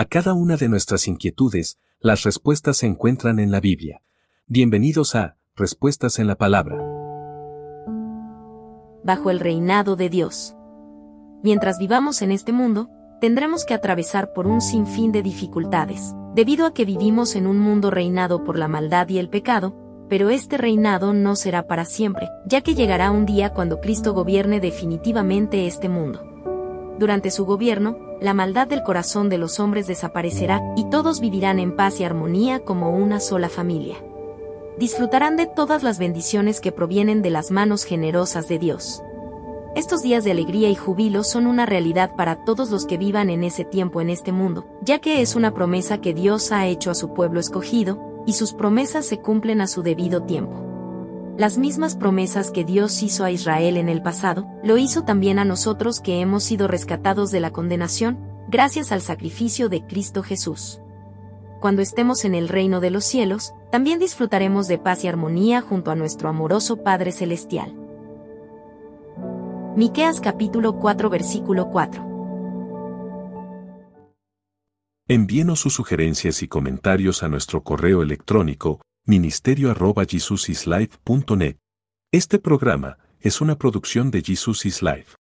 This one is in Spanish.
A cada una de nuestras inquietudes, las respuestas se encuentran en la Biblia. Bienvenidos a Respuestas en la Palabra. Bajo el reinado de Dios. Mientras vivamos en este mundo, tendremos que atravesar por un sinfín de dificultades, debido a que vivimos en un mundo reinado por la maldad y el pecado, pero este reinado no será para siempre, ya que llegará un día cuando Cristo gobierne definitivamente este mundo. Durante su gobierno, la maldad del corazón de los hombres desaparecerá y todos vivirán en paz y armonía como una sola familia. Disfrutarán de todas las bendiciones que provienen de las manos generosas de Dios. Estos días de alegría y jubilo son una realidad para todos los que vivan en ese tiempo en este mundo, ya que es una promesa que Dios ha hecho a su pueblo escogido, y sus promesas se cumplen a su debido tiempo. Las mismas promesas que Dios hizo a Israel en el pasado, lo hizo también a nosotros que hemos sido rescatados de la condenación, gracias al sacrificio de Cristo Jesús. Cuando estemos en el reino de los cielos, también disfrutaremos de paz y armonía junto a nuestro amoroso Padre Celestial. Miqueas capítulo 4 versículo 4. Envíenos sus sugerencias y comentarios a nuestro correo electrónico ministerio@jesusislife.net. Este programa es una producción de Jesus is Life.